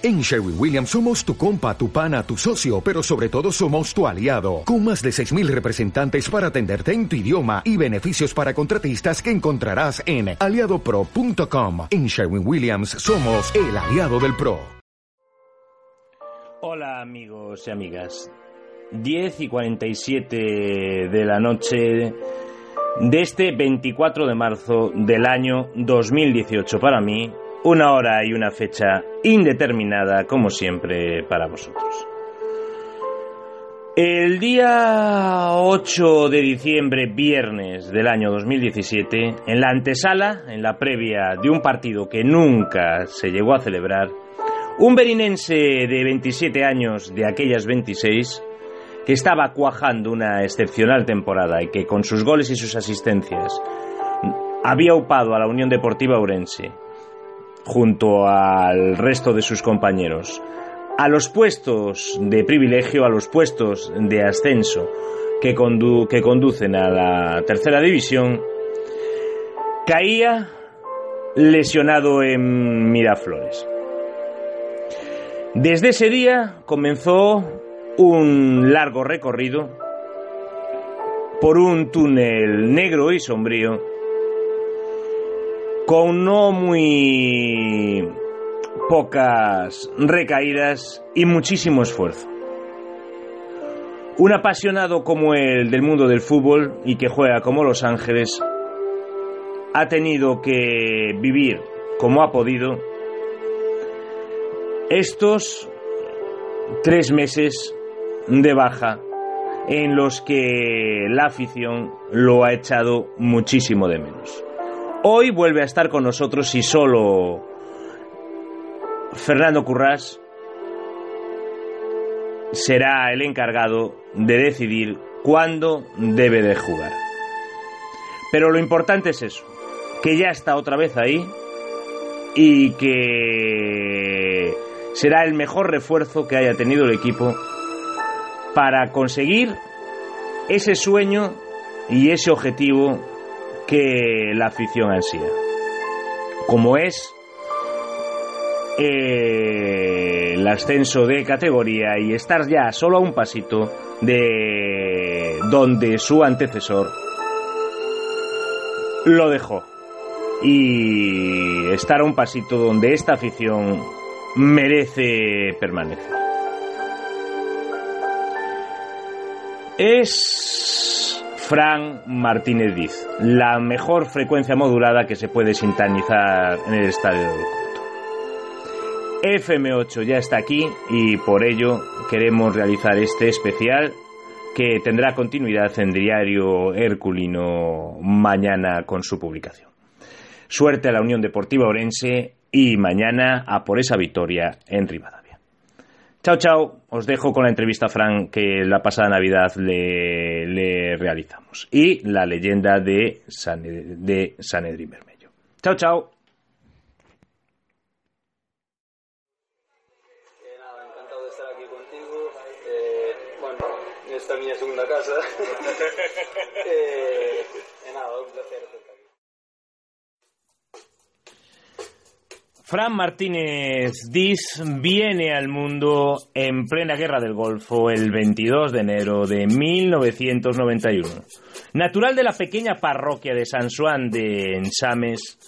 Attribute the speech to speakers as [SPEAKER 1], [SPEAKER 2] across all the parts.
[SPEAKER 1] En Sherwin Williams somos tu compa, tu pana, tu socio, pero sobre todo somos tu aliado, con más de 6.000 representantes para atenderte en tu idioma y beneficios para contratistas que encontrarás en aliadopro.com. En Sherwin Williams somos el aliado del PRO.
[SPEAKER 2] Hola amigos y amigas, 10 y 47 de la noche de este 24 de marzo del año 2018 para mí una hora y una fecha indeterminada, como siempre, para vosotros. El día 8 de diciembre, viernes del año 2017, en la antesala, en la previa de un partido que nunca se llegó a celebrar, un berinense de 27 años de aquellas 26, que estaba cuajando una excepcional temporada y que con sus goles y sus asistencias había upado a la Unión Deportiva Ourense junto al resto de sus compañeros a los puestos de privilegio, a los puestos de ascenso que, que conducen a la tercera división, caía lesionado en Miraflores. Desde ese día comenzó un largo recorrido por un túnel negro y sombrío con no muy pocas recaídas y muchísimo esfuerzo. Un apasionado como el del mundo del fútbol y que juega como Los Ángeles ha tenido que vivir como ha podido estos tres meses de baja en los que la afición lo ha echado muchísimo de menos. Hoy vuelve a estar con nosotros y solo Fernando Currás será el encargado de decidir cuándo debe de jugar. Pero lo importante es eso, que ya está otra vez ahí y que será el mejor refuerzo que haya tenido el equipo para conseguir ese sueño y ese objetivo que la afición ansía. Como es eh, el ascenso de categoría y estar ya solo a un pasito de donde su antecesor lo dejó. Y estar a un pasito donde esta afición merece permanecer. Es Fran Martínez Diz, la mejor frecuencia modulada que se puede sintonizar en el estadio del Corto. FM8 ya está aquí y por ello queremos realizar este especial que tendrá continuidad en Diario Herculino mañana con su publicación. Suerte a la Unión Deportiva Orense y mañana a por esa victoria en Rivada. Chao, chao. Os dejo con la entrevista a Fran que la pasada Navidad le, realizamos. Y la leyenda de, San, de Sanedrín Bermello. Chao, chao.
[SPEAKER 3] Eh, encantado de estar aquí contigo. Eh, esta es mi segunda casa. eh, nada, un placer.
[SPEAKER 2] Fran Martínez Diz viene al mundo en plena guerra del Golfo el 22 de enero de 1991. Natural de la pequeña parroquia de San Juan de Ensames,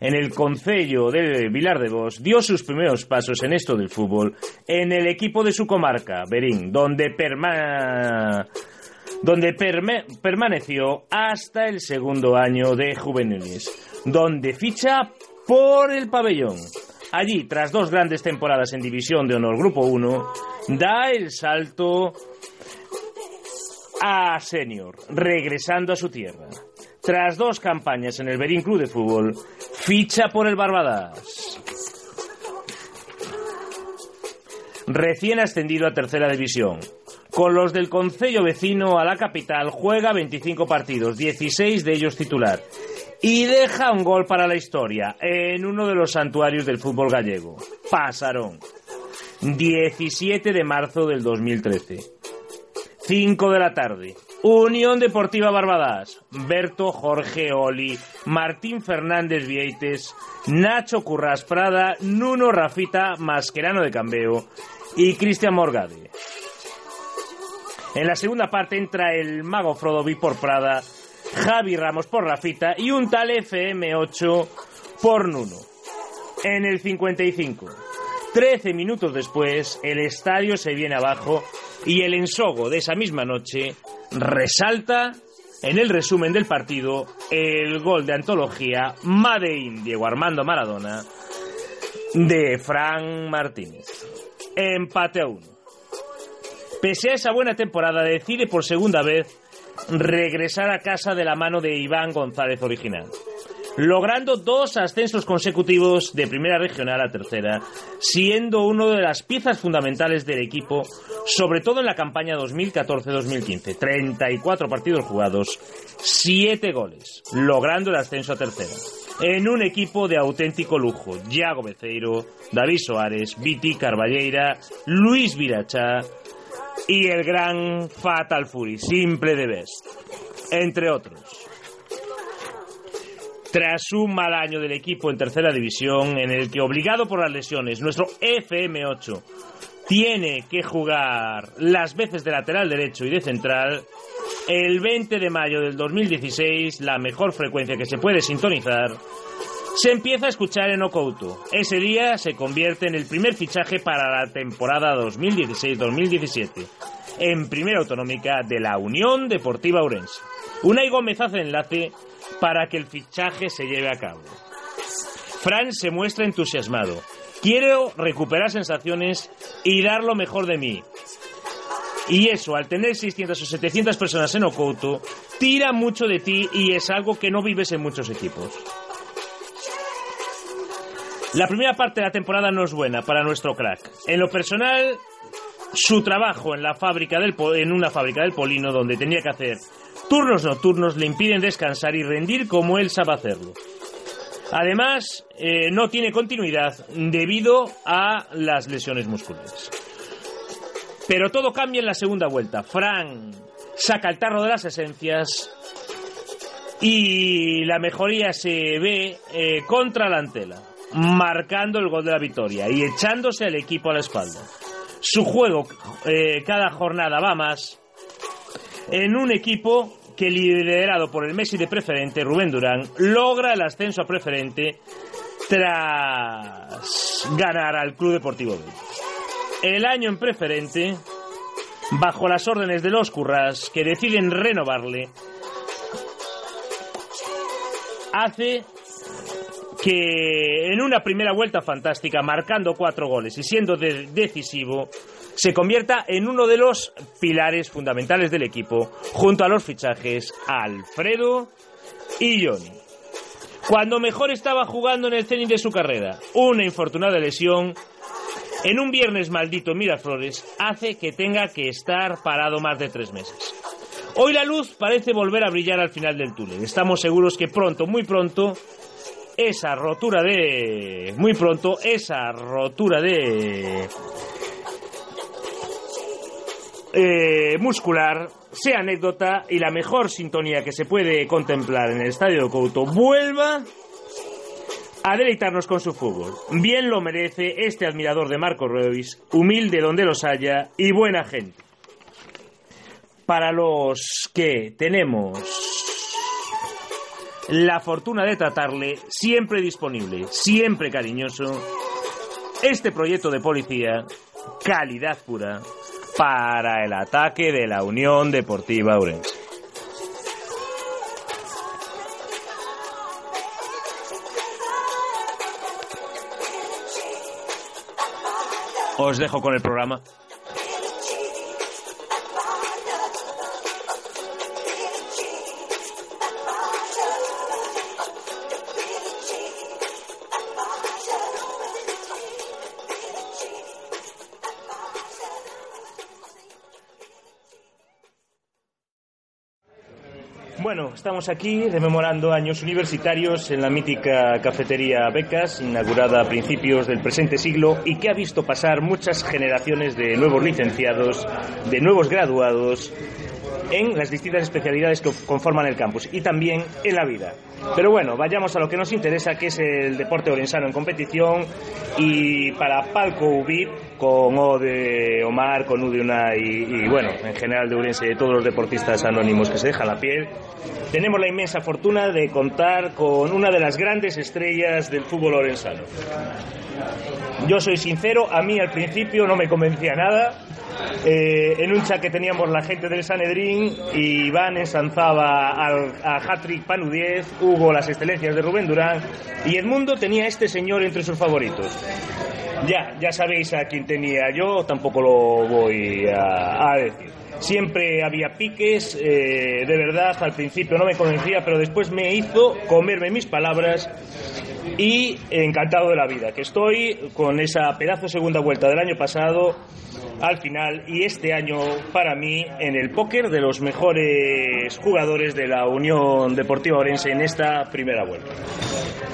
[SPEAKER 2] en el concello de Vilar de Vos, dio sus primeros pasos en esto del fútbol en el equipo de su comarca, Berín, donde donde permaneció hasta el segundo año de juveniles, donde ficha por el pabellón. Allí, tras dos grandes temporadas en División de Honor Grupo 1, da el salto a senior, regresando a su tierra. Tras dos campañas en el Berín Club de Fútbol, ficha por el Barbadas. Recién ascendido a tercera división. Con los del concello vecino a la capital juega 25 partidos, 16 de ellos titular y deja un gol para la historia en uno de los santuarios del fútbol gallego. Pasaron. 17 de marzo del 2013. 5 de la tarde. Unión Deportiva Barbadas, Berto Jorge Oli, Martín Fernández Vieites, Nacho Curras Prada, Nuno Rafita Masquerano de Cambeo y Cristian Morgade. En la segunda parte entra el mago Frodo por Prada, Javi Ramos por Rafita y un tal FM8 por Nuno. En el 55. Trece minutos después, el estadio se viene abajo y el ensogo de esa misma noche resalta en el resumen del partido el gol de antología Made in Diego Armando Maradona de Fran Martínez. Empate a uno. Pese a esa buena temporada, decide por segunda vez regresar a casa de la mano de Iván González original logrando dos ascensos consecutivos de primera regional a tercera, siendo uno de las piezas fundamentales del equipo, sobre todo en la campaña 2014-2015. 34 partidos jugados, 7 goles, logrando el ascenso a tercera. En un equipo de auténtico lujo, Yago Beceiro, David Soares, Viti Carballeira, Luis Viracha y el gran Fatal Fury, simple de best, entre otros. Tras un mal año del equipo en tercera división, en el que obligado por las lesiones, nuestro FM8 tiene que jugar las veces de lateral derecho y de central, el 20 de mayo del 2016, la mejor frecuencia que se puede sintonizar, se empieza a escuchar en Okouto. Ese día se convierte en el primer fichaje para la temporada 2016-2017, en primera autonómica de la Unión Deportiva Urense. Unai Gómez hace enlace para que el fichaje se lleve a cabo. Fran se muestra entusiasmado. Quiero recuperar sensaciones y dar lo mejor de mí. Y eso, al tener 600 o 700 personas en Okouto, tira mucho de ti y es algo que no vives en muchos equipos. La primera parte de la temporada no es buena para nuestro crack. En lo personal, su trabajo en, la fábrica del, en una fábrica del Polino, donde tenía que hacer turnos nocturnos le impiden descansar y rendir como él sabe hacerlo. Además, eh, no tiene continuidad debido a las lesiones musculares. Pero todo cambia en la segunda vuelta. Fran saca el tarro de las esencias y la mejoría se ve eh, contra la Antela, marcando el gol de la victoria y echándose al equipo a la espalda. Su juego eh, cada jornada va más en un equipo que liderado por el Messi de preferente, Rubén Durán, logra el ascenso a preferente tras ganar al Club Deportivo B. El año en preferente, bajo las órdenes de los Curras, que deciden renovarle, hace que en una primera vuelta fantástica, marcando cuatro goles y siendo decisivo, se convierta en uno de los pilares fundamentales del equipo, junto a los fichajes Alfredo y Johnny. Cuando mejor estaba jugando en el cenit de su carrera, una infortunada lesión en un viernes maldito en Miraflores hace que tenga que estar parado más de tres meses. Hoy la luz parece volver a brillar al final del túnel. Estamos seguros que pronto, muy pronto, esa rotura de... Muy pronto, esa rotura de eh, muscular sea anécdota y la mejor sintonía que se puede contemplar en el estadio de Couto vuelva a deleitarnos con su fútbol. Bien lo merece este admirador de Marco Reus, humilde donde los haya y buena gente. Para los que tenemos la fortuna de tratarle, siempre disponible, siempre cariñoso, este proyecto de policía, calidad pura, para el ataque de la Unión Deportiva Urense. Os dejo con el programa. Bueno, estamos aquí rememorando años universitarios en la mítica cafetería Becas, inaugurada a principios del presente siglo y que ha visto pasar muchas generaciones de nuevos licenciados, de nuevos graduados en las distintas especialidades que conforman el campus y también en la vida. Pero bueno, vayamos a lo que nos interesa, que es el deporte orensano en competición y para Palco UBIT, con O de Omar, con U de Unai y, y bueno, en general de Urense de todos los deportistas anónimos que se dejan la piel, tenemos la inmensa fortuna de contar con una de las grandes estrellas del fútbol orensano. Yo soy sincero, a mí al principio no me convencía nada. Eh, en un chat que teníamos la gente del Sanedrín, Iván ensanzaba al, a Hattrick Panu 10, Hugo las excelencias de Rubén Durán y Edmundo tenía a este señor entre sus favoritos. Ya, ya sabéis a quién tenía yo, tampoco lo voy a, decir. Siempre había piques, eh, de verdad, al principio no me convencía, pero después me hizo comerme mis palabras y encantado de la vida, que estoy con esa pedazo segunda vuelta del año pasado al final y este año para mí en el póker de los mejores jugadores de la Unión Deportiva Orense en esta primera vuelta.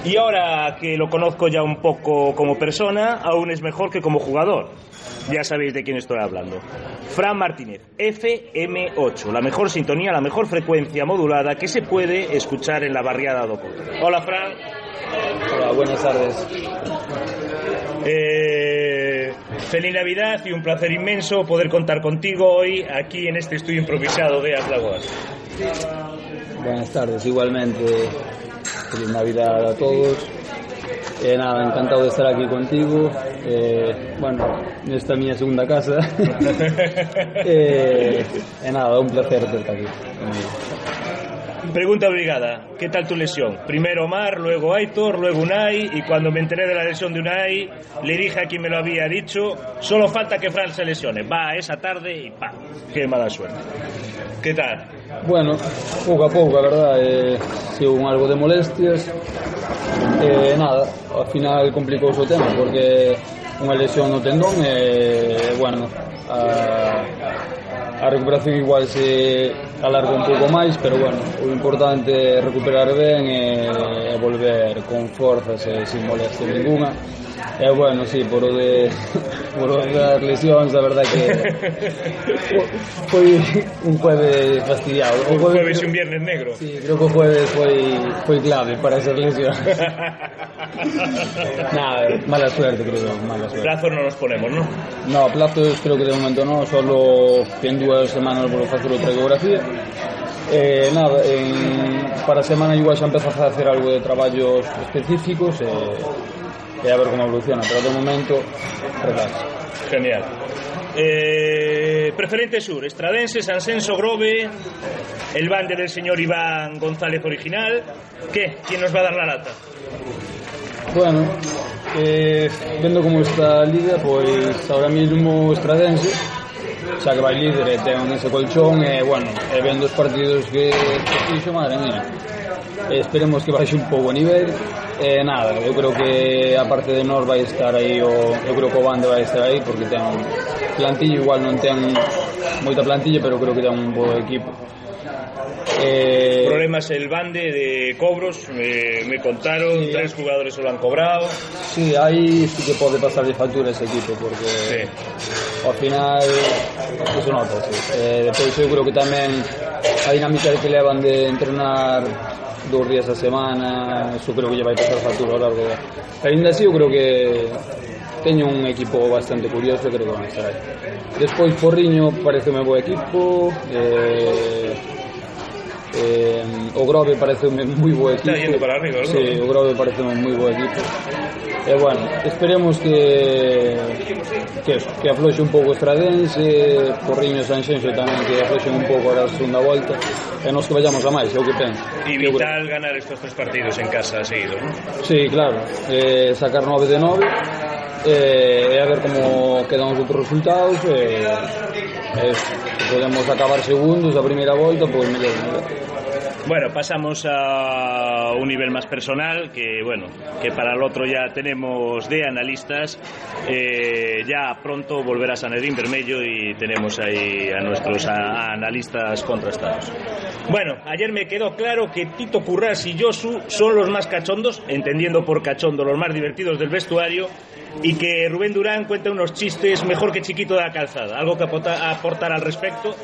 [SPEAKER 2] Y ahora que lo conozco ya un poco como persona, aún es mejor que como jugador. Ya sabéis de quién estoy hablando. Fran Martínez, FM8, la mejor sintonía, la mejor frecuencia modulada que se puede escuchar en la barriada do Póker. Hola Fran.
[SPEAKER 3] Hola, buenas tardes.
[SPEAKER 2] Eh, feliz Navidad y un placer inmenso poder contar contigo hoy aquí en este estudio improvisado de Aslagoas.
[SPEAKER 3] Buenas tardes, igualmente. Feliz Navidad a todos. Eh, nada, encantado de estar aquí contigo. Eh, bueno, esta es mi segunda casa. eh, eh, nada, un placer estar aquí.
[SPEAKER 2] Pregunta obligada, ¿qué tal tu lesión? Primero Omar, luego Aitor, luego Unai, y cuando me enteré de la lesión de Unai, le dije a quien me lo había dicho, solo falta que Fran se lesione. Va esa tarde y pa, qué mala suerte. ¿Qué tal?
[SPEAKER 3] Bueno, pouco a pouco, a verdad, eh, con algo de molestias. Eh, nada, ao final complicouse o tema porque unha lesión no tendón e, bueno, a recuperación igual se alarga un pouco máis, pero bueno, o importante é recuperar ben e, e volver con forzas e sin molestia ninguna. E bueno, sí, por o de por o das lesións, a verdad que foi un jueves fastidiado.
[SPEAKER 2] Un jueves y un viernes negro.
[SPEAKER 3] Sí, creo que jueves foi foi clave para esas lesiones. Nada, mala suerte, creo yo, mala suerte.
[SPEAKER 2] Plazos no nos ponemos, ¿no?
[SPEAKER 3] No, plazos creo que de momento no, solo en dúas semanas vou facer outra ecografía. Eh, nada, en, para a semana igual xa empezas a facer algo de traballos específicos e, e a ver como evoluciona, pero de momento relax.
[SPEAKER 2] Genial. Eh, preferente Sur, Estradense, Sansenso, Grove, el bande del señor Iván González original. ¿Qué? ¿Quién nos va a dar la lata?
[SPEAKER 3] Bueno, eh, vendo como está a liga, pois ahora mismo Estradense, xa que vai líder eh, e ten ese colchón, e bueno, eh, e vendo os partidos que, que fixo, madre mía Eh, esperemos que baixe un pouco o nivel e eh, nada, eu creo que a parte de nós vai estar aí o, eu creo que o bando vai estar aí porque ten plantilla igual non ten moita plantilla pero creo que ten un bo equipo Eh...
[SPEAKER 2] Problemas el bande de cobros, eh, me contaron,
[SPEAKER 3] sí.
[SPEAKER 2] tres jugadores solo han cobrado.
[SPEAKER 3] Sí, aí sí que pode pasar de factura ese equipo, porque
[SPEAKER 2] sí.
[SPEAKER 3] ao final eso nota, sí. Eh, depois eu creo que tamén a dinámica que levan de entrenar dos días a semana, eu creo que lle vai pasar factura ao largo. Pero ainda así eu creo que teño un equipo bastante curioso, creo que van a estar aí. Despois Porriño pareceme bo equipo, eh, Eh, o Grove pareceume moi bo equipo.
[SPEAKER 2] Está yendo para arriba, ¿no?
[SPEAKER 3] Sí, o Grove pareceume moi bo equipo. E eh, bueno, esperemos que que, eso, que afloxe un pouco Estradense, Corriño Sanxenxo tamén que afloxen un pouco a segunda volta e nos que vayamos a máis, é o que penso. E
[SPEAKER 2] vital ganar estes tres partidos en casa seguido, non?
[SPEAKER 3] Sí, claro. Eh, sacar 9 de 9 eh, e a ver como quedan os outros resultados eh, e eh, eso podemos acabar segundos a primeira volta, pois mellor, mellor.
[SPEAKER 2] Bueno, pasamos a un nivel más personal, que bueno, que para el otro ya tenemos de analistas. Eh, ya pronto volverá Sanedrín Vermello y tenemos ahí a nuestros a- analistas contrastados. Bueno, ayer me quedó claro que Tito Currás y Josu son los más cachondos, entendiendo por cachondo los más divertidos del vestuario, y que Rubén Durán cuenta unos chistes mejor que Chiquito de la Calzada. ¿Algo que aportar al respecto?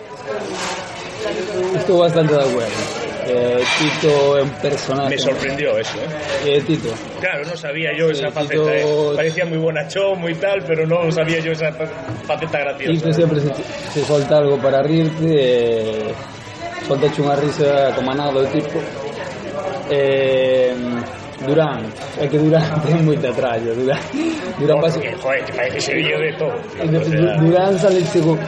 [SPEAKER 3] Estou bastante de acuerdo. Eh, Tito é un personaje.
[SPEAKER 2] Me sorprendió eso, ¿eh?
[SPEAKER 3] eh Tito.
[SPEAKER 2] Claro, no sabía yo
[SPEAKER 3] sí,
[SPEAKER 2] esa
[SPEAKER 3] Tito... faceta.
[SPEAKER 2] ¿eh? Parecía muy bonachón, muy tal, pero no sabía yo esa faceta graciosa.
[SPEAKER 3] Tito ¿eh? siempre se, se solta algo para rirte, eh, solta una risa como nada de tipo. Eh, Durán, é que Durán ten moita tralla, Durán. Durán pasa...
[SPEAKER 2] Joder, que parece que se vive de todo.
[SPEAKER 3] Durán sale, tipo,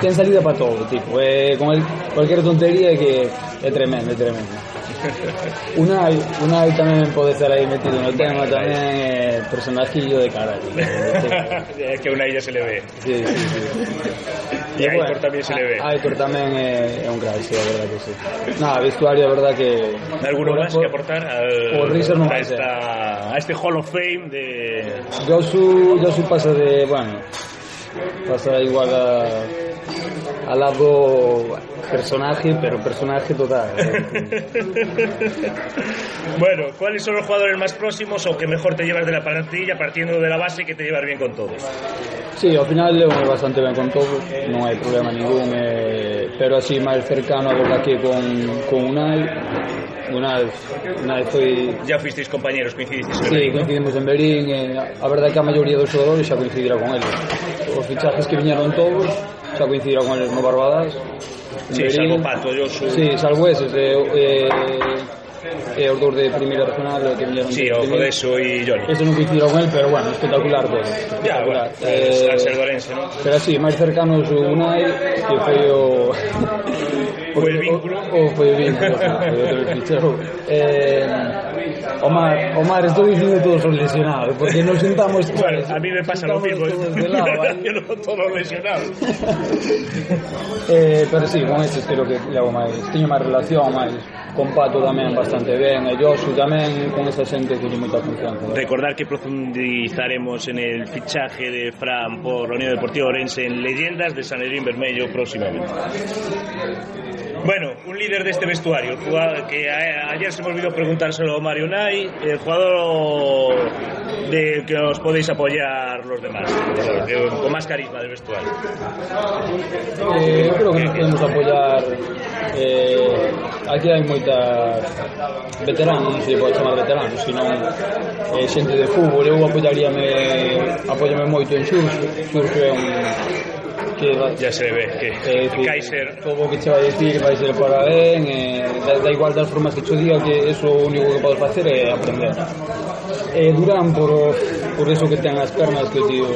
[SPEAKER 3] ten salida para todo, tipo, eh, con el, cualquier tontería que é tremendo, é tremendo. Unai, Unai tamén pode estar aí metido no tema, tamén é personajillo de carallo.
[SPEAKER 2] es que a una ella se le ve.
[SPEAKER 3] Sí, sí, sí.
[SPEAKER 2] Y a Aitor tamén se le ve.
[SPEAKER 3] Aitor tamén é, é un crack, sí, a verdad que sí. Nada, vestuario, a verdad que...
[SPEAKER 2] ¿Alguno
[SPEAKER 3] por-
[SPEAKER 2] que aportar al,
[SPEAKER 3] por risas no
[SPEAKER 2] a, esta, a este Hall of Fame de...
[SPEAKER 3] Josu, Josu pasa de, bueno, pasa igual a, al lado personaje, pero personaje total. Eh.
[SPEAKER 2] bueno, ¿cuáles son los jugadores más próximos o que mejor te llevas de la plantilla partiendo de la base que te llevas bien con todos?
[SPEAKER 3] Sí, al final leo bastante bien con todos, non hai problema ningún, eh, pero así máis cercano a verdad que con, con Unai, Unai, Unai foi...
[SPEAKER 2] Ya fuisteis compañeros, coincidisteis en
[SPEAKER 3] sí,
[SPEAKER 2] Berlín, Sí,
[SPEAKER 3] coincidimos ¿no? en Berín, eh, a verdad que a maioría dos xogadores xa coincidirá con eles. Os fichajes que viñeron todos xa coincidirá con eles no Barbadas,
[SPEAKER 2] Sí,
[SPEAKER 3] Verín,
[SPEAKER 2] salvo Pato, yo sou...
[SPEAKER 3] Sí, salvo eses, e, eh, e, eh, eh os dous de primeira regional que viñeron.
[SPEAKER 2] Sí, o Codeso e Joni.
[SPEAKER 3] Eso non coincidiron con el, pero bueno, espectacular todo.
[SPEAKER 2] Ya, bueno,
[SPEAKER 3] eh,
[SPEAKER 2] al ser Dorense, ¿no?
[SPEAKER 3] Pero así, máis cercanos o Unai, que foi o...
[SPEAKER 2] o, o,
[SPEAKER 3] o, o foi o vínculo. O, foi o vínculo, o, o, o, o, o, o, o, o, o, Omar, Omar, estou dicindo todos os lesionados, porque nos sentamos...
[SPEAKER 2] Bueno, a mí me pasa lo mismo.
[SPEAKER 3] todos de lado, ahí.
[SPEAKER 2] Yo no todos lesionados.
[SPEAKER 3] eh, pero sí, con estes creo que levo máis, teño máis relación, máis con Pato tamén bastante ben, e Josu tamén con esa xente que teño moita confianza. ¿verdad?
[SPEAKER 2] Recordar que profundizaremos en el fichaje de Fran por la Unión Deportiva Orense en Leyendas de Sanedrín Bermello próximamente. Bueno, un líder deste vestuario, jugador que a, ayer se me olvidou preguntárselo a Mario Nai, el jugador de que os podeis apoyar los demás, eh, con máis carisma del vestuario.
[SPEAKER 3] Eh, eu creo que nos podemos apoyar eh, aquí hai moitas veteranos, non se pode chamar veteranos, senón eh, xente de fútbol, eu apoyaríame apoyame moito en Xurxo, Xurxo é un que va,
[SPEAKER 2] ya se ve que,
[SPEAKER 3] eh,
[SPEAKER 2] que Kaiser
[SPEAKER 3] todo o que che vai dicir vai ser para ben eh, da, da igual das formas que che diga que eso o único que podes facer é aprender. Eh, Durán por, por eso que ten as pernas que tío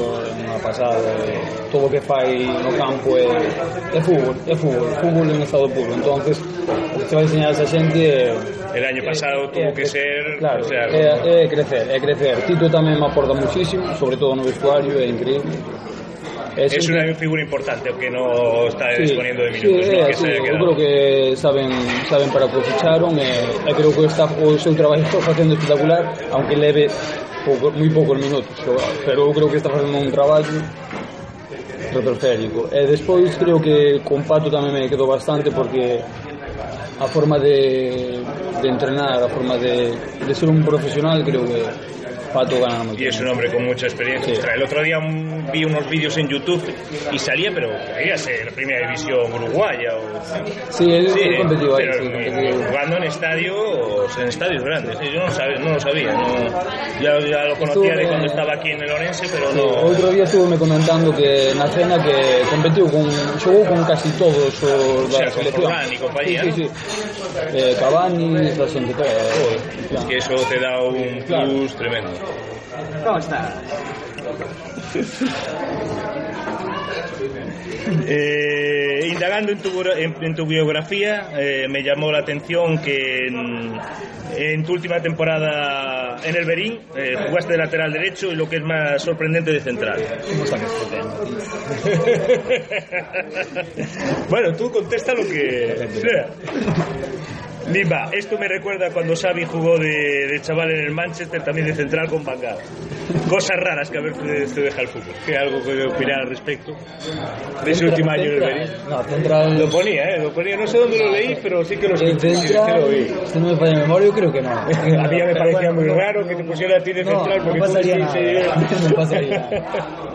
[SPEAKER 3] non ha pasado eh, todo o que fai no campo é, é fútbol é fútbol, fútbol en estado puro. Entonces o que che vai enseñar a esa xente é,
[SPEAKER 2] el año pasado tuvo
[SPEAKER 3] é,
[SPEAKER 2] que ser
[SPEAKER 3] claro,
[SPEAKER 2] o sea,
[SPEAKER 3] é, é crecer, é crecer. Tito tamén me aporta muchísimo sobre todo no vestuario, é increíble es,
[SPEAKER 2] es
[SPEAKER 3] un...
[SPEAKER 2] una figura importante que no está
[SPEAKER 3] sí,
[SPEAKER 2] disponiendo de minutos.
[SPEAKER 3] Sí,
[SPEAKER 2] ¿no? que
[SPEAKER 3] sí,
[SPEAKER 2] se yo
[SPEAKER 3] creo que saben, saben para aprovecharon. Eh, creo que está, o seu traballo está facendo espectacular, aunque leve pouco, moi poucos minutos. Pero eu creo que está facendo un traballo retroférico. E eh, despois creo que con Pato tamén me quedou bastante porque a forma de, de entrenar, a forma de, de ser un profesional creo que Pato gana moito
[SPEAKER 2] Y es un hombre con mucha experiencia.
[SPEAKER 3] Sí.
[SPEAKER 2] El otro día vi unos vídeos en YouTube y salía, pero quería ser primera división uruguaya o...
[SPEAKER 3] Sí, él,
[SPEAKER 2] Sí,
[SPEAKER 3] competió ahí, sí, competió.
[SPEAKER 2] jugando en estadios, en estadios grandes. Yo no, sabía, no lo sabía. no- ya, ya lo conocía de
[SPEAKER 3] Estuvo-
[SPEAKER 2] cuando estaba aquí en el Orense, pero no...
[SPEAKER 3] outro día estuve comentando que na cena que competiu con con casi todos os
[SPEAKER 2] O sea, con. Forlán y compañía,
[SPEAKER 3] Sí, sí, sí. eh, Cavani e toda xente que.
[SPEAKER 2] Que eso te dá un plus tremendo.
[SPEAKER 3] Como está.
[SPEAKER 2] Eh, indagando en tu, bro- en, en tu biografía, eh, me llamó la atención que en, en tu última temporada en el Berín eh, jugaste de lateral derecho y lo que es más sorprendente de central. Bueno, tú contesta lo que sea. Limba, esto me recuerda cuando Xavi jugó de, de chaval en el Manchester, también de central con Van Cosas raras que a veces te deja el fútbol. ¿Qué algo que opinar al respecto de ese último año en el?
[SPEAKER 3] No, central.
[SPEAKER 2] Lo ponía, ¿eh? Lo ponía. No sé dónde lo leí, pero sí que lo, que
[SPEAKER 3] central, si no me falla la memoria, yo creo que no.
[SPEAKER 2] A mí ya me
[SPEAKER 3] Pero
[SPEAKER 2] parecía
[SPEAKER 3] bueno,
[SPEAKER 2] muy
[SPEAKER 3] no-
[SPEAKER 2] raro que te pusiera a ti de
[SPEAKER 3] No,
[SPEAKER 2] central
[SPEAKER 3] no
[SPEAKER 2] porque
[SPEAKER 3] pasaría
[SPEAKER 2] tú
[SPEAKER 3] nada. No pasaría.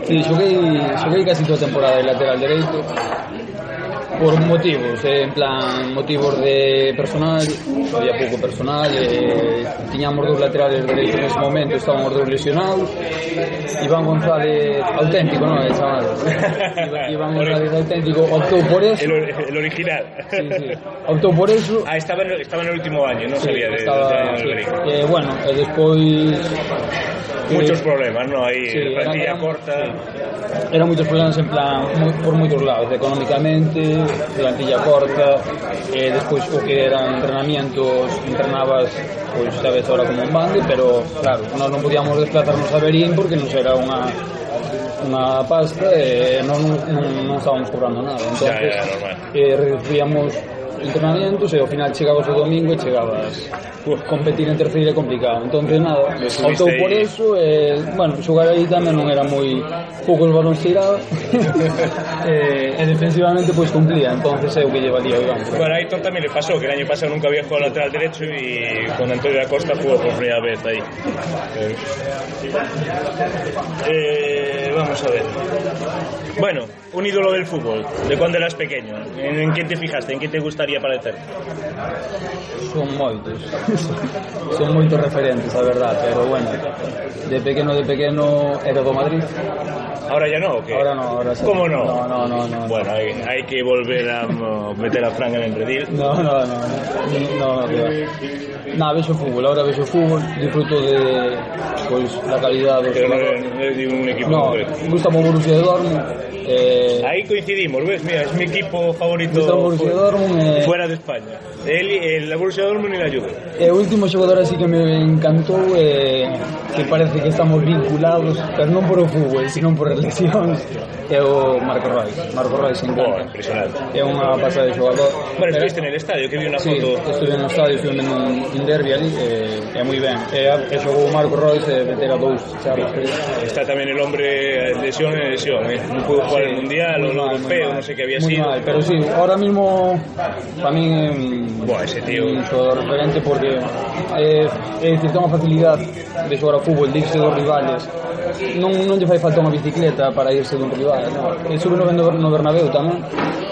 [SPEAKER 3] Sí, xoguei, xoguei casi toda temporada de lateral dereito. Por motivos, eh, en plan motivos de personal, había pouco personal, eh, tiñamos dos laterales dereitos nese momento, estábamos dos lesionados, Iván González auténtico, non, el chaval. Iván González auténtico optou por eso.
[SPEAKER 2] El, el original.
[SPEAKER 3] Sí, sí. Optou por eso.
[SPEAKER 2] Ah, estaba en, estaba en el último año, non
[SPEAKER 3] Sí,
[SPEAKER 2] sabía de,
[SPEAKER 3] estaba,
[SPEAKER 2] de, de,
[SPEAKER 3] sí.
[SPEAKER 2] de,
[SPEAKER 3] Eh, bueno, e despois
[SPEAKER 2] muchos problemas, ¿no? Ahí
[SPEAKER 3] sí,
[SPEAKER 2] plantilla
[SPEAKER 3] eran,
[SPEAKER 2] corta. Sí.
[SPEAKER 3] Eran muchos problemas en plan, muy, por moitos lados, económicamente, plantilla corta, eh, despois o que eran entrenamientos, entrenabas pois sabes ahora como un bande, pero claro, nós non podíamos desplazarnos a Berín porque nos era unha unha pasta e eh, non, non, non estábamos cobrando nada entonces
[SPEAKER 2] ya, ya, normal.
[SPEAKER 3] eh, reducíamos entrenamientos e ao final chegabas o domingo e chegabas
[SPEAKER 2] Uf.
[SPEAKER 3] competir en terceira é complicado entonces nada, optou por
[SPEAKER 2] aí.
[SPEAKER 3] eso e, bueno, xogar aí tamén non era moi poucos balóns tiraba e, e defensivamente pois cumplía entonces é o que llevaría o Iván
[SPEAKER 2] Bueno, a Aitor también le pasó, que el año pasado nunca había jugado lateral derecho y con Antonio da Costa jugó por primera vez ahí. Eh, vamos a ver. Bueno, un ídolo del fútbol, de cuando eras pequeño. ¿En, en quién te fijaste? ¿En quién te gustaría parecer?
[SPEAKER 3] son moitos son moitos referentes, a verdad pero bueno, de pequeno de pequeno era do Madrid
[SPEAKER 2] ¿Ahora ya no o qué?
[SPEAKER 3] ahora no, ahora sí.
[SPEAKER 2] ¿Cómo no?
[SPEAKER 3] no, no, no, no.
[SPEAKER 2] Bueno, hay, hay que volver a meter a Frank en el redil.
[SPEAKER 3] No, no, no, no, no, va. Nada, vexo fútbol, ahora vexo fútbol, disfruto de pois da calidad dos
[SPEAKER 2] Pero no
[SPEAKER 3] xogadores.
[SPEAKER 2] de, no de un equipo
[SPEAKER 3] No, gusta o Borussia Dortmund. Eh,
[SPEAKER 2] Aí coincidimos, ves, mira, es mi equipo favorito
[SPEAKER 3] Borussia Dortmund, eh,
[SPEAKER 2] fuera de España. El, el Borussia Dortmund y la Juve.
[SPEAKER 3] E o último xogador así que me encantou eh, que parece que estamos vinculados, pero non por o fútbol, sino por as lesións, é o Marco Reus. Marco Reus
[SPEAKER 2] en
[SPEAKER 3] oh,
[SPEAKER 2] impresionante.
[SPEAKER 3] É unha pasada de xogador.
[SPEAKER 2] Bueno, estuviste en el estadio, que vi
[SPEAKER 3] unha
[SPEAKER 2] foto.
[SPEAKER 3] Sí, estuve no estadio, estuve en un derbi ali, eh, é moi ben. E, e xogou Marco Reus e eh, meter a dous charlas.
[SPEAKER 2] Está tamén el hombre lesión en lesión, eh. eh. non pudo sí. el Mundial
[SPEAKER 3] muy
[SPEAKER 2] o
[SPEAKER 3] al Europeo,
[SPEAKER 2] no sé qué había
[SPEAKER 3] muy
[SPEAKER 2] sido.
[SPEAKER 3] Mal, pero sí, ahora mismo para mí es
[SPEAKER 2] Buah, ese tío.
[SPEAKER 3] un jugador referente porque eh, é dicir, ten facilidad de xogar ao fútbol, de irse dos rivales. Non, non lle fai falta unha bicicleta para irse dun rival. ¿no? E sube no, no Bernabéu tamén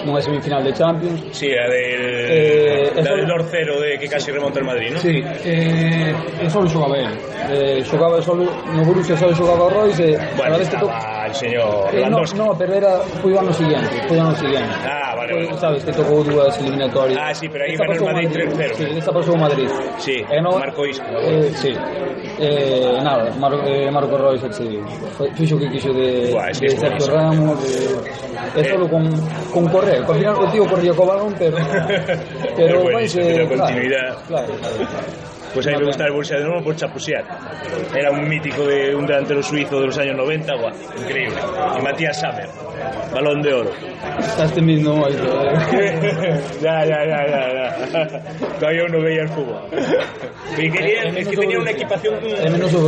[SPEAKER 3] nunha semifinal de Champions.
[SPEAKER 2] Si, sí, a del,
[SPEAKER 3] eh,
[SPEAKER 2] del Lord Cero de que casi remonta el Madrid, non?
[SPEAKER 3] Si, sí, eh, e solo xogaba el eh, xogaba solo, no Borussia solo xogaba o Royce eh,
[SPEAKER 2] bueno,
[SPEAKER 3] estaba to...
[SPEAKER 2] el señor
[SPEAKER 3] eh, no, no, pero era foi o ano seguinte, foi o ano seguinte.
[SPEAKER 2] ah, vale, vale.
[SPEAKER 3] Sabes? Que tocou dúas eliminatorias.
[SPEAKER 2] Ah, sí, pero aí ganó el Madrid 3-0 Si,
[SPEAKER 3] sí, esta pasou o Madrid.
[SPEAKER 2] Si, sí,
[SPEAKER 3] eh, no,
[SPEAKER 2] Marco Isco
[SPEAKER 3] eh, Si, sí. eh, nada Mar eh, Marco Royce sí. fixo que quixo de,
[SPEAKER 2] Buah, es
[SPEAKER 3] de Sergio Ramos de, eh, eh, solo con, con correr. Al final o tío corría co balón, pero...
[SPEAKER 2] Pero
[SPEAKER 3] vai
[SPEAKER 2] buenísimo,
[SPEAKER 3] ser-
[SPEAKER 2] tiene continuidad.
[SPEAKER 3] Claro, claro.
[SPEAKER 2] Pues a mí me
[SPEAKER 3] Vale.
[SPEAKER 2] gusta el Borussia Dortmund por chapusear. Era un mítico de un delantero suizo de los años 90, guau, increíble. Y Matías Sammer, balón de oro.
[SPEAKER 3] Estás temiendo eh.
[SPEAKER 2] ya, ya, ya, ya, ya. Todavía uno veía el fútbol. Y quería,
[SPEAKER 3] Es
[SPEAKER 2] que tenía una equipación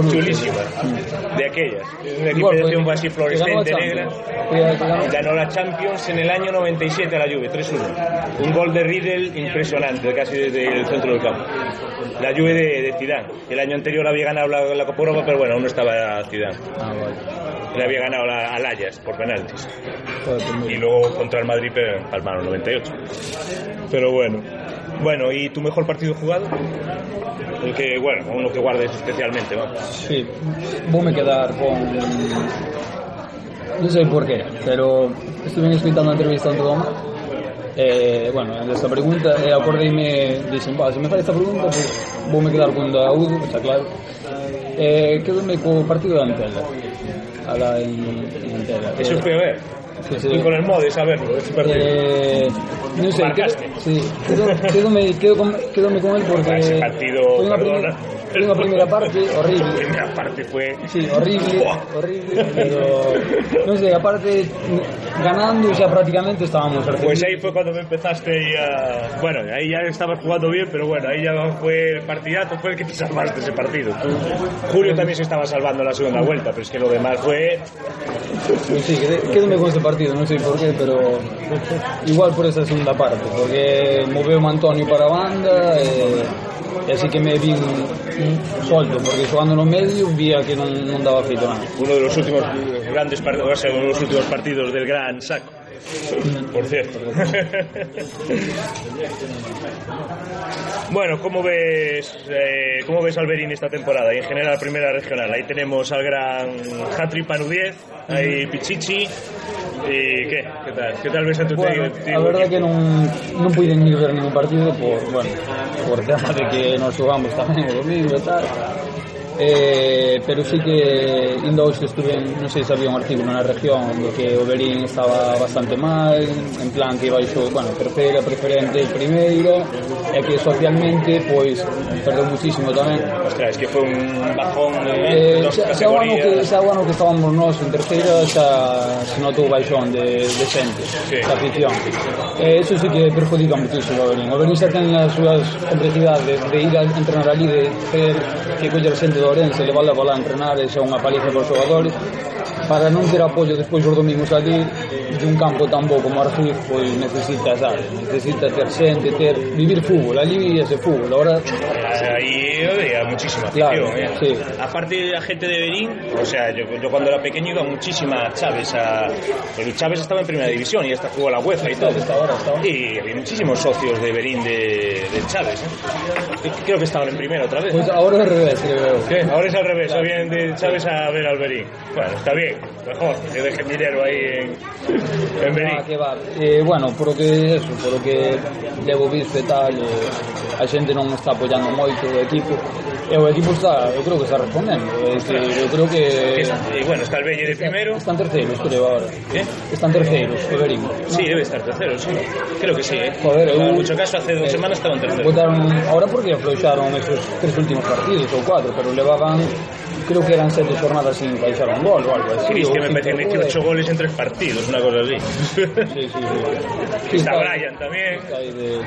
[SPEAKER 2] chulísima, de aquellas. Una
[SPEAKER 3] Igual,
[SPEAKER 2] equipación
[SPEAKER 3] pues,
[SPEAKER 2] así
[SPEAKER 3] que ganó la
[SPEAKER 2] fluorescente,
[SPEAKER 3] Champions.
[SPEAKER 2] negra.
[SPEAKER 3] Ganó-
[SPEAKER 2] la Champions en el año 97 a la Juve, 3-1. Un gol de Riedel impresionante, casi desde el centro del campo. La Juve de, de Zidane. El año anterior había ganado la, la Copa Europa, pero bueno, aún no estaba Zidane.
[SPEAKER 3] Ah, vale.
[SPEAKER 2] Le había ganado la, al Ajax por penaltis.
[SPEAKER 3] Joder, pues
[SPEAKER 2] Y luego contra el Madrid, palmaron 98. Pero bueno. Bueno, ¿y tu mejor partido jugado? El que, bueno, uno que guardes especialmente, vamos.
[SPEAKER 3] Sí, vou me quedar con... Non sei por qué, pero estuve escuitando a entrevista en Toma eh, bueno, esta pregunta e eh, acordeime dixen, va, se me fai esta pregunta pues, vou me quedar con da Udo, está claro. Eh, quedome co partido de Antela a la en, en Antela
[SPEAKER 2] Eso foi a ver
[SPEAKER 3] que
[SPEAKER 2] se... con el mod de saberlo, ese partido.
[SPEAKER 3] Eh, no sé,
[SPEAKER 2] Marcaste.
[SPEAKER 3] Quedo, sí, quedo, quedo, me, quedo, con, quedo me con él porque...
[SPEAKER 2] Ah, ese partido, perdona,
[SPEAKER 3] foi unha primeira parte
[SPEAKER 2] La
[SPEAKER 3] horrible.
[SPEAKER 2] primera parte fue.
[SPEAKER 3] Sí, horrible, horrible, pero non sei, aparte ganando xa prácticamente estábamos
[SPEAKER 2] Pues ahí fue cuando me empezaste y a... Bueno, ahí ya estabas jugando bien, pero bueno, ahí ya fue el partidazo, fue el que te salvaste ese partido. Julio también se estaba salvando la segunda vuelta, pero es que lo demás fue...
[SPEAKER 3] Sí, quédome con este partido, non sei por qué, pero igual por esa segunda parte, porque moveu Antonio para a banda e, e así que me vi solto, porque xogando no medio vía que non, non feito nada.
[SPEAKER 2] uno de los últimos grandes partidos, uno de los últimos partidos del gran saco. por cierto. bueno, ¿cómo ves, eh, ¿cómo ves Alberín esta temporada y en general primera regional? Ahí tenemos al gran Hatri Panudiez, ahí Pichichi. E que? Que tal? Que tal ves a tu
[SPEAKER 3] bueno,
[SPEAKER 2] tío?
[SPEAKER 3] A verdade que non, non puiden ir ver ningún partido por, bueno, por tema de que nos xogamos tamén o domingo e tal eh, pero sí que indo hoxe estuve, non sei se había un artículo na región de que o Berín estaba bastante mal, en plan que baixou, bueno, terceira preferente primeiro, e que socialmente pois perdeu muchísimo tamén.
[SPEAKER 2] Ostras, que foi un bajón de
[SPEAKER 3] eh,
[SPEAKER 2] dos
[SPEAKER 3] xa, categorías. Xa o ano que, xa o ano que estábamos nós en terceira xa se notou baixón de, de xente,
[SPEAKER 2] sí.
[SPEAKER 3] da afición. E eh, eso sí que perjudica muchísimo o Berín. O Berín xa ten as súas complexidades de ir a entrenar ali, de ter que coller xente do Ourense levala bola a entrenar e xa unha paliza para os xogadores. Para non ter apoio despois os domingos ali de un campo tan bo como Argiz, pois necesita, sabes, necesita ter xente, ter vivir fútbol, ali ese fútbol. Ahora
[SPEAKER 2] Ahí había muchísima
[SPEAKER 3] Claro,
[SPEAKER 2] afición. ¿eh?
[SPEAKER 3] sí.
[SPEAKER 2] Aparte de la gente de Berín, o sea, yo, yo cuando era pequeño iba muchísima a Chávez. A, el Chávez estaba en primera división y hasta jugó la UEFA y todo.
[SPEAKER 3] Hasta ahora, hasta ahora.
[SPEAKER 2] Y había muchísimos socios de Berín de, de Chávez. ¿eh? Creo que estaban en primera otra vez.
[SPEAKER 3] Pues ahora al revés, creo.
[SPEAKER 2] ¿Qué? Ahora es al revés, o bien de Chávez a ver al Berín. Bueno, está bien, mejor, que deje mi dinero aí en, en Benín.
[SPEAKER 3] Ah, que va. Eh, bueno, por que eso, por que levo visto e tal, eh, a xente non está apoyando moito o equipo. E o equipo está, eu creo que está respondendo. É dicir, eu creo que...
[SPEAKER 2] E, bueno, está el Belle de primero.
[SPEAKER 3] Están terceiros, creo, ahora.
[SPEAKER 2] ¿Eh?
[SPEAKER 3] Están terceiros, o Berín. ¿no?
[SPEAKER 2] Sí, debe estar terceiro, sí. Creo que sí, ¿eh?
[SPEAKER 3] Joder, eu...
[SPEAKER 2] En mucho caso, hace dos
[SPEAKER 3] eh,
[SPEAKER 2] semanas estaban terceros.
[SPEAKER 3] Votaron, ahora porque afloixaron esos tres últimos partidos ou cuatro, pero levaban creo que eran sete xornadas sin encaixar un gol ou algo así.
[SPEAKER 2] Sí, es que me
[SPEAKER 3] parece
[SPEAKER 2] que ocho goles en tres partidos, una cosa así.
[SPEAKER 3] Sí, sí, sí. sí
[SPEAKER 2] está Brian también.
[SPEAKER 3] De...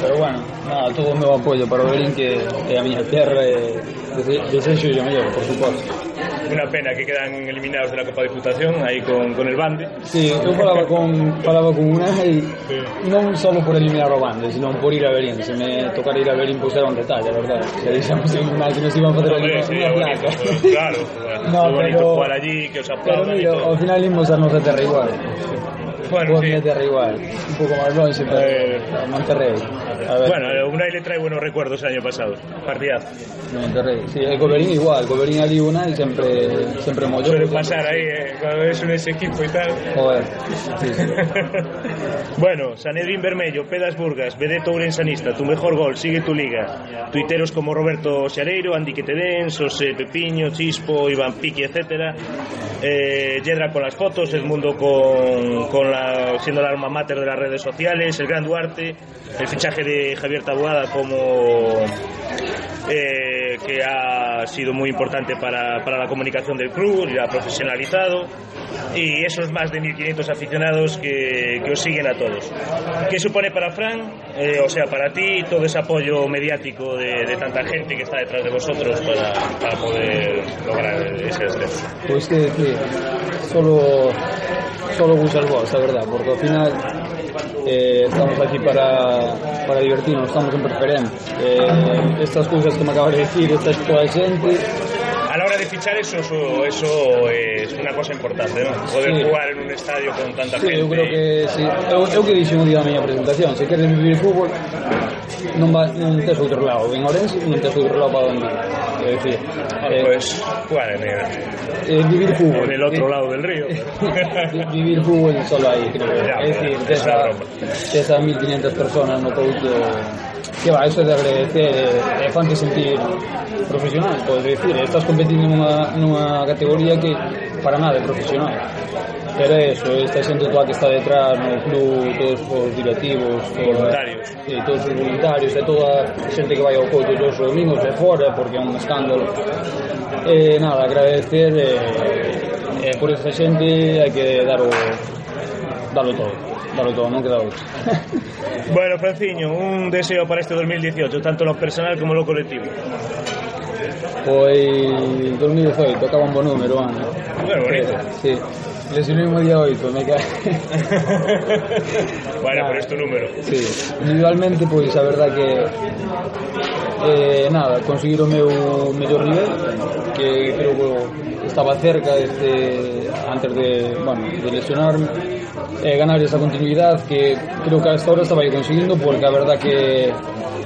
[SPEAKER 3] Pero bueno, nada, todo o meu apoio para o Berín que é a miña terra eh, e desexo e mellor, por suposto.
[SPEAKER 2] Una pena que quedan eliminados de la Copa Diputación ahí con, con el Bande.
[SPEAKER 3] Sí, yo falaba con, falaba con una y sí. non solo por eliminar o Bande, sino por ir a Berín. Se me tocara ir a Berín pues era un detalle, a verdad. Se deixamos sin mal que nos iban a fazer
[SPEAKER 2] no,
[SPEAKER 3] unha
[SPEAKER 2] bonito,
[SPEAKER 3] placa.
[SPEAKER 2] Claro,
[SPEAKER 3] no,
[SPEAKER 2] bonito
[SPEAKER 3] pero,
[SPEAKER 2] jugar allí, que os aplaudan. Pero
[SPEAKER 3] mira, ao final imos a nosa terra igual.
[SPEAKER 2] Bueno, sí.
[SPEAKER 3] Un pouco máis longe, pero a Monterrey. A ver.
[SPEAKER 2] Bueno, Unai le trae buenos recuerdos el año pasado. Partidazo.
[SPEAKER 3] Monterrey. Sí, el Coberín igual, Coberín ali una y siempre, siempre mollo.
[SPEAKER 2] Suele pasar ahí, eh, cuando ves un ese equipo y tal.
[SPEAKER 3] Joder. Sí, sí.
[SPEAKER 2] bueno, Sanedrín Bermello, Pedas Burgas, Vedeto Ourensanista, tu mejor gol, sigue tu liga. Tuiteros como Roberto Xareiro, Andy Quetedén, José Pepiño, Chispo, Iván Piqui, etcétera. Eh, Yedra con las fotos, El Mundo con, con la, siendo la alma mater de las redes sociales, El Gran Duarte, el fichaje de Javier Tabuada como eh, que ha sido muy importante para, para la comunicación del club y ha profesionalizado y esos más de 1.500 aficionados que, que os siguen a todos. ¿Qué supone para Fran, eh, o sea, para ti, todo ese apoyo mediático de, de tanta gente que está detrás de vosotros para, para poder lograr ese ascenso?
[SPEAKER 3] Pues que decir, solo, solo vos salvó, a verdad, porque ao final eh, estamos aquí para, para divertirnos, estamos en preferente. Eh, estas cousas que me acabas de decir, esta toda xente,
[SPEAKER 2] a la hora de fichar eso eso, eso es una cosa importante, ¿no? Poder
[SPEAKER 3] sí.
[SPEAKER 2] jugar en un estadio con tanta
[SPEAKER 3] sí,
[SPEAKER 2] gente.
[SPEAKER 3] eu creo que sí. Eu, eu que dixen un día na miña presentación, se queres vivir fútbol, non, va, non tes outro lado, en Orense non tes outro lado para onde Quiero decir,
[SPEAKER 2] ah,
[SPEAKER 3] eh,
[SPEAKER 2] pues vale, mira.
[SPEAKER 3] Eh, vivir fútbol.
[SPEAKER 2] Del otro lado del río.
[SPEAKER 3] vivir fútbol solo ahí, creo.
[SPEAKER 2] Ya, es decir,
[SPEAKER 3] de,
[SPEAKER 2] esa,
[SPEAKER 3] de esas 1.500 personas no producto... Que va, eso es de agradecer, eh, é fante sentir profesional, podes decir, estás competindo nunha, nunha categoría que para nada de profesional era eso, esta xente toda que está detrás no club, todos os directivos toda,
[SPEAKER 2] voluntarios
[SPEAKER 3] e todos os voluntarios e toda a xente que vai ao coito todos os domingos e fora porque é un escándalo e nada, agradecer e, e por esa xente hai que dar o darlo todo darlo todo, non queda outro.
[SPEAKER 2] bueno, Franciño, un deseo para este 2018, tanto lo personal como lo colectivo.
[SPEAKER 3] Foi 2018, acaba un bo número, Ana.
[SPEAKER 2] Número bonito.
[SPEAKER 3] Sí. Lesionei un día 8, me cae.
[SPEAKER 2] bueno, nah, pero este número.
[SPEAKER 3] Sí. Individualmente, pois, pues, a verdad que... Eh, nada, conseguir o meu mellor nivel, que creo que estaba cerca este, antes de, bueno, de lesionarme, eh, ganar esa continuidade que creo que hasta ahora estaba conseguindo, porque a verdad que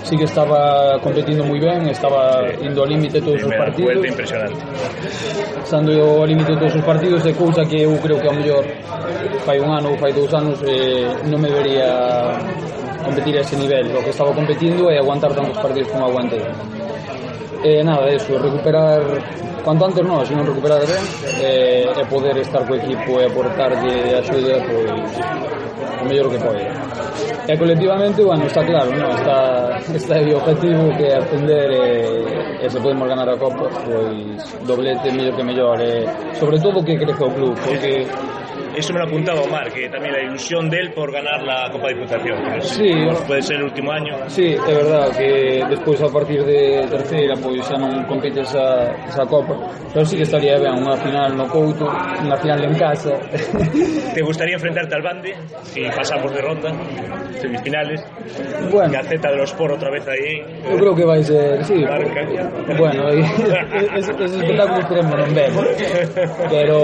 [SPEAKER 3] sí que estaba competindo moi ben, estaba sí. indo ao límite todos os partidos.
[SPEAKER 2] impresionante.
[SPEAKER 3] Estando ao límite todos os partidos de cousa que eu creo que a mellor fai un ano ou fai dous anos eh, non me vería competir a ese nivel. O que estaba competindo é aguantar tantos partidos como aguantei. E eh, nada, eso, recuperar cuanto antes non, senón recuperar ben eh, e poder estar co equipo e aportarlle axuda pois o mellor que pode. E colectivamente, bueno, está claro, non? Está, está o objetivo que é aprender e, e se podemos ganar a Copa, pois doblete mellor que mellor, e sobre todo que crece o club, porque
[SPEAKER 2] eso me lo apuntaba Omar, que también la ilusión de él por ganar la Copa de Diputación. Pero
[SPEAKER 3] sí, pues
[SPEAKER 2] puede ser el último año.
[SPEAKER 3] Sí, é verdad que despois a partir de terceira pois xa non compite esa, esa Copa. Pero sí que estaría ben unha final no Couto, unha final en casa.
[SPEAKER 2] Te gustaría enfrentarte al Bande si pasamos de ronda, semifinales.
[SPEAKER 3] Bueno.
[SPEAKER 2] Gaceta de los Por otra vez aí.
[SPEAKER 3] Eu creo que vai ser, sí.
[SPEAKER 2] Marca.
[SPEAKER 3] Bueno, esos es, es espectáculos queremos non ver. Pero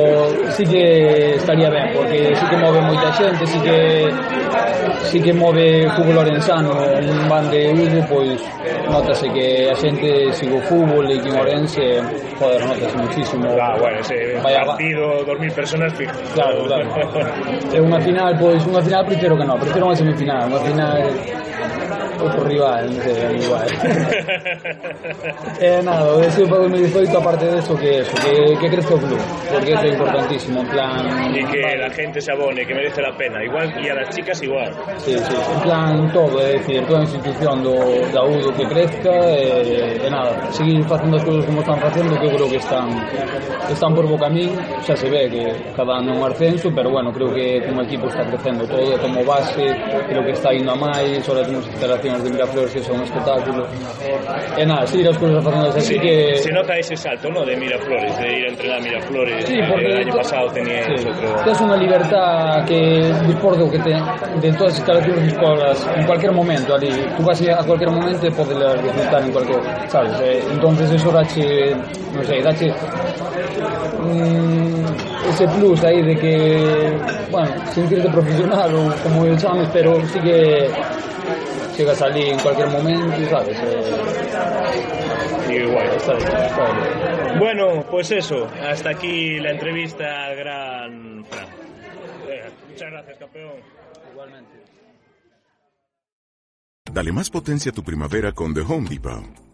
[SPEAKER 3] sí que estaría ben porque sí que move moita xente, sí que sí que move fútbol orensano, un van de Hugo, pois notase que a xente sigo fútbol e que en Orense, joder, notase muchísimo.
[SPEAKER 2] Ah, bueno, ese
[SPEAKER 3] Vaya,
[SPEAKER 2] partido, 2000 personas fijo.
[SPEAKER 3] Claro, claro. É unha final, pois, unha final prefiro que non, prefiro unha semifinal, unha final outro rival, non sei, igual. eh, nada, o deseo para 2018 aparte de eso que eso, que, que crezca o club, porque eso é importantísimo, en plan...
[SPEAKER 2] E que la gente se abone, que merece la pena, igual, e a las chicas igual.
[SPEAKER 3] Sí, sí, en plan todo, é dicir, toda a institución do, da UDO que crezca, eh, e, e nada, seguir facendo as cousas como están facendo, que eu creo que están, están por bo camín, xa se ve que cada ano un ascenso, pero bueno, creo que como equipo está crecendo todo, como base, creo que está indo a máis, ahora temos que estar Latinoas de Miraflores que son un espectáculo e nada, seguir as cousas facendo así
[SPEAKER 2] sí,
[SPEAKER 3] que...
[SPEAKER 2] Se nota ese salto, no, de Miraflores de ir a entrenar a Miraflores
[SPEAKER 3] sí, porque
[SPEAKER 2] el año pasado tenías
[SPEAKER 3] sí.
[SPEAKER 2] otro.
[SPEAKER 3] Tens unha libertad que dispor do que te, de todas as instalacións dispolas en cualquier momento ali, tú vas a cualquier momento podes disfrutar en cualquier, sabes? Eh, entonces eso dache, non sei, dache mm, ese plus aí de que, bueno, sentirte profesional ou como eu chames, pero sí que chegas ali en cualquier momento, sabes? Eh,
[SPEAKER 2] Y igual.
[SPEAKER 3] está bien, está bien.
[SPEAKER 2] Bueno, pues eso. Hasta aquí la entrevista al gran Fran. Muchas gracias, campeón.
[SPEAKER 3] Igualmente.
[SPEAKER 4] Dale más potencia a tu primavera con The Home Depot.